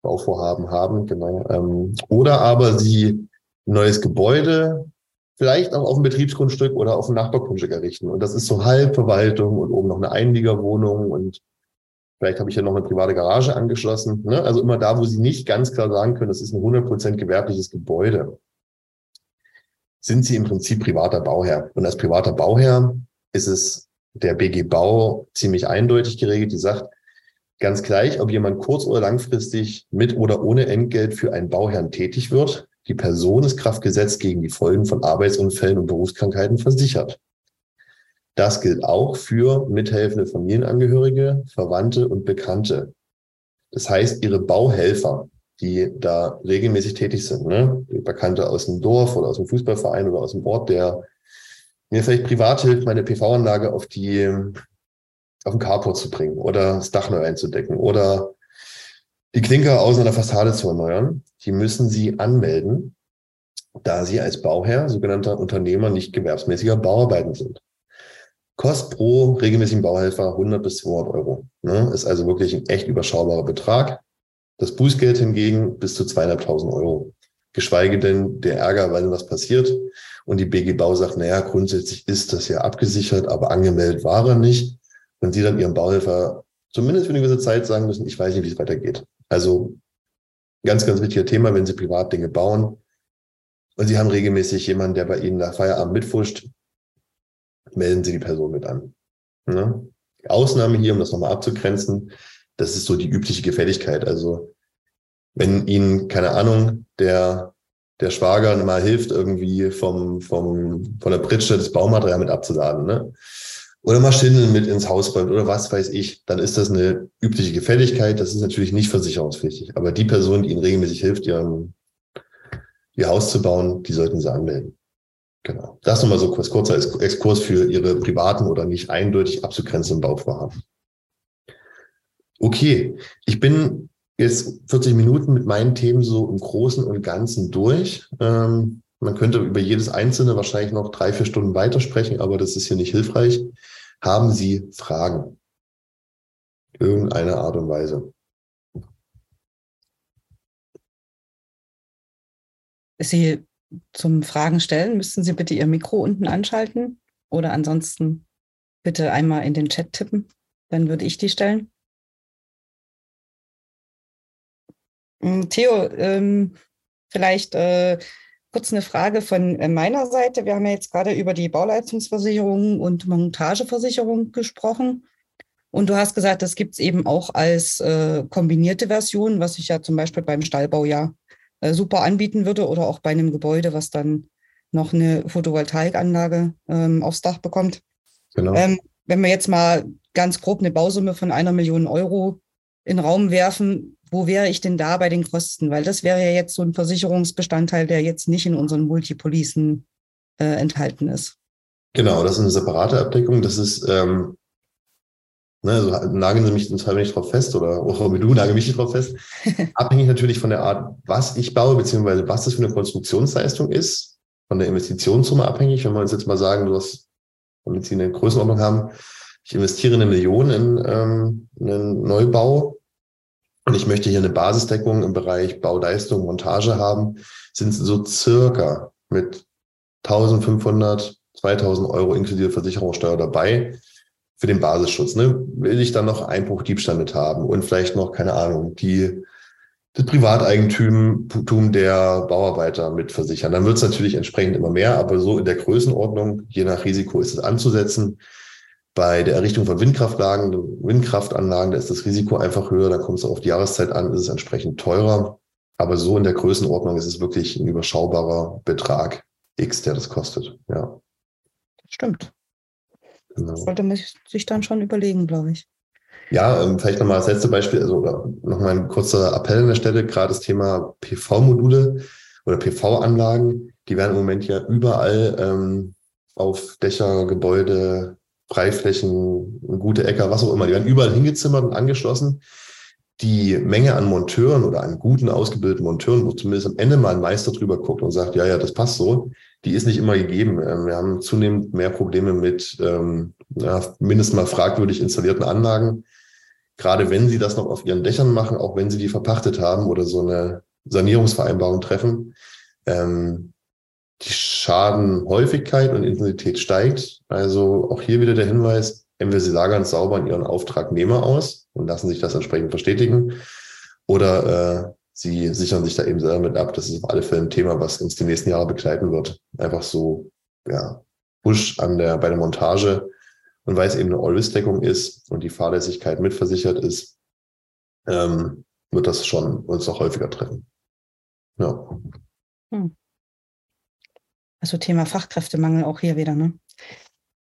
Bauvorhaben haben, genau, ähm, oder aber Sie ein neues Gebäude, vielleicht auch auf dem Betriebsgrundstück oder auf dem Nachbargrundstück errichten. Und das ist so Halbverwaltung und oben noch eine Einliegerwohnung und vielleicht habe ich ja noch eine private Garage angeschlossen. Ne? Also immer da, wo Sie nicht ganz klar sagen können, das ist ein 100% gewerbliches Gebäude, sind Sie im Prinzip privater Bauherr. Und als privater Bauherr ist es der BG Bau ziemlich eindeutig geregelt, die sagt, ganz gleich, ob jemand kurz- oder langfristig mit oder ohne Entgelt für einen Bauherrn tätig wird, die Person ist Kraftgesetz gegen die Folgen von Arbeitsunfällen und Berufskrankheiten versichert. Das gilt auch für mithelfende Familienangehörige, Verwandte und Bekannte. Das heißt, ihre Bauhelfer, die da regelmäßig tätig sind, ne? Die Bekannte aus dem Dorf oder aus dem Fußballverein oder aus dem Ort, der mir vielleicht privat hilft, meine PV-Anlage auf die, auf den Carport zu bringen oder das Dach neu einzudecken oder die Klinker außen an der Fassade zu erneuern, die müssen Sie anmelden, da Sie als Bauherr, sogenannter Unternehmer, nicht gewerbsmäßiger Bauarbeiten sind. Kost pro regelmäßigen Bauhelfer 100 bis 200 Euro. Ne? Ist also wirklich ein echt überschaubarer Betrag. Das Bußgeld hingegen bis zu zweieinhalbtausend Euro. Geschweige denn der Ärger, weil was passiert. Und die BG Bau sagt, naja, grundsätzlich ist das ja abgesichert, aber angemeldet war er nicht. Und sie dann ihrem Bauhelfer zumindest für eine gewisse Zeit sagen müssen, ich weiß nicht, wie es weitergeht. Also ganz, ganz wichtiger Thema, wenn Sie privat Dinge bauen und Sie haben regelmäßig jemanden, der bei Ihnen nach Feierabend mitfuscht, melden Sie die Person mit an. Ne? Ausnahme hier, um das nochmal abzugrenzen, das ist so die übliche Gefälligkeit. Also wenn Ihnen, keine Ahnung, der, der Schwager mal hilft, irgendwie vom, vom, von der Pritsche das Baumaterial mit abzuladen, ne? Oder Maschinen mit ins Haus räumt oder was weiß ich, dann ist das eine übliche Gefälligkeit. Das ist natürlich nicht versicherungspflichtig. Aber die Person, die Ihnen regelmäßig hilft, ihren, ihr Haus zu bauen, die sollten Sie anmelden. Genau. Das nochmal so kurz, kurzer Exkurs für Ihre privaten oder nicht eindeutig abzugrenzenden Bauvorhaben. Okay, ich bin jetzt 40 Minuten mit meinen Themen so im Großen und Ganzen durch. Ähm, man könnte über jedes einzelne wahrscheinlich noch drei, vier Stunden weitersprechen, aber das ist hier nicht hilfreich. Haben Sie Fragen? Irgendeine Art und Weise. Sie zum Fragen stellen, müssten Sie bitte Ihr Mikro unten anschalten oder ansonsten bitte einmal in den Chat tippen. Dann würde ich die stellen. Hm, Theo, ähm, vielleicht äh, kurz eine Frage von äh, meiner Seite. Wir haben ja jetzt gerade über die Bauleistungsversicherung und Montageversicherung gesprochen. Und du hast gesagt, das gibt es eben auch als äh, kombinierte Version, was ich ja zum Beispiel beim Stallbau ja äh, super anbieten würde oder auch bei einem Gebäude, was dann noch eine Photovoltaikanlage ähm, aufs Dach bekommt. Genau. Ähm, wenn wir jetzt mal ganz grob eine Bausumme von einer Million Euro in den Raum werfen, wo wäre ich denn da bei den Kosten? Weil das wäre ja jetzt so ein Versicherungsbestandteil, der jetzt nicht in unseren Multipolicen äh, enthalten ist. Genau, das ist eine separate Abdeckung. Das ist, ähm, ne, also nageln Sie mich total nicht drauf fest oder auch wie du nagel mich nicht drauf fest. Abhängig natürlich von der Art, was ich baue, beziehungsweise was das für eine Konstruktionsleistung ist, von der Investitionssumme abhängig. Wenn wir uns jetzt mal sagen, du hast, damit Sie eine Größenordnung haben, ich investiere eine Million in ähm, einen Neubau, und ich möchte hier eine Basisdeckung im Bereich Bauleistung, Montage haben, sind so circa mit 1500, 2000 Euro inklusive Versicherungssteuer dabei für den Basisschutz. Ne? Will ich dann noch Einbruch, Diebstahl mit haben und vielleicht noch, keine Ahnung, die, das Privateigentum der Bauarbeiter mit versichern. Dann wird es natürlich entsprechend immer mehr, aber so in der Größenordnung, je nach Risiko ist es anzusetzen. Bei der Errichtung von Windkraftanlagen, Windkraftanlagen, da ist das Risiko einfach höher, da kommt es auf die Jahreszeit an, ist es entsprechend teurer. Aber so in der Größenordnung ist es wirklich ein überschaubarer Betrag X, der das kostet. Ja. Stimmt. Genau. Das sollte man sich dann schon überlegen, glaube ich. Ja, ähm, vielleicht nochmal das letzte Beispiel, also nochmal ein kurzer Appell an der Stelle, gerade das Thema PV-Module oder PV-Anlagen, Die werden im Moment ja überall ähm, auf Dächer, Gebäude, Freiflächen, gute Äcker, was auch immer. Die werden überall hingezimmert und angeschlossen. Die Menge an Monteuren oder an guten, ausgebildeten Monteuren, wo zumindest am Ende mal ein Meister drüber guckt und sagt, ja, ja, das passt so, die ist nicht immer gegeben. Ähm, wir haben zunehmend mehr Probleme mit ähm, ja, mindestens mal fragwürdig installierten Anlagen. Gerade wenn sie das noch auf ihren Dächern machen, auch wenn sie die verpachtet haben oder so eine Sanierungsvereinbarung treffen, ähm, die Schadenhäufigkeit und Intensität steigt. Also auch hier wieder der Hinweis, entweder Sie lagern sauber an Ihren Auftragnehmer aus und lassen sich das entsprechend bestätigen oder äh, Sie sichern sich da eben selber mit ab. Das ist auf alle Fälle ein Thema, was uns die nächsten Jahre begleiten wird. Einfach so, ja, Push an der, bei der Montage. Und weil es eben eine All-Risk-Deckung ist und die Fahrlässigkeit mitversichert ist, ähm, wird das schon uns noch häufiger treffen. Ja. Hm. Also Thema Fachkräftemangel auch hier wieder, ne?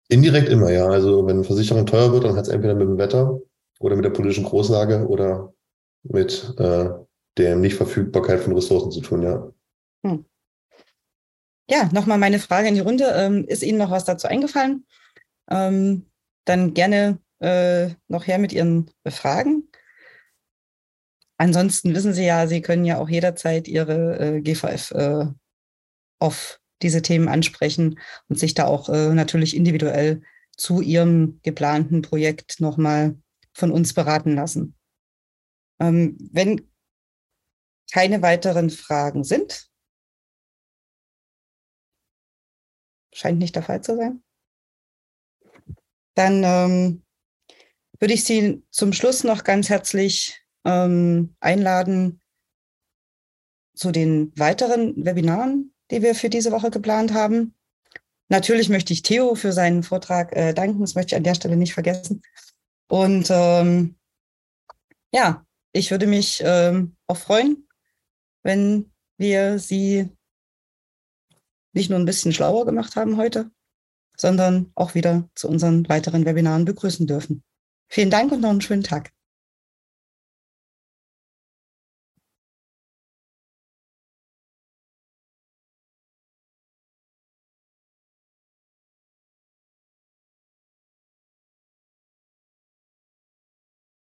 Indirekt immer, ja. Also wenn Versicherung teuer wird, dann hat es entweder mit dem Wetter oder mit der politischen Großlage oder mit äh, der Nichtverfügbarkeit von Ressourcen zu tun, ja. Hm. Ja, nochmal meine Frage in die Runde. Ähm, ist Ihnen noch was dazu eingefallen? Ähm, dann gerne äh, noch her mit Ihren Fragen. Ansonsten wissen Sie ja, Sie können ja auch jederzeit Ihre äh, GVF äh, auf diese Themen ansprechen und sich da auch äh, natürlich individuell zu ihrem geplanten Projekt nochmal von uns beraten lassen. Ähm, wenn keine weiteren Fragen sind, scheint nicht der Fall zu sein, dann ähm, würde ich Sie zum Schluss noch ganz herzlich ähm, einladen zu den weiteren Webinaren, die wir für diese Woche geplant haben. Natürlich möchte ich Theo für seinen Vortrag äh, danken, das möchte ich an der Stelle nicht vergessen. Und ähm, ja, ich würde mich ähm, auch freuen, wenn wir Sie nicht nur ein bisschen schlauer gemacht haben heute, sondern auch wieder zu unseren weiteren Webinaren begrüßen dürfen. Vielen Dank und noch einen schönen Tag.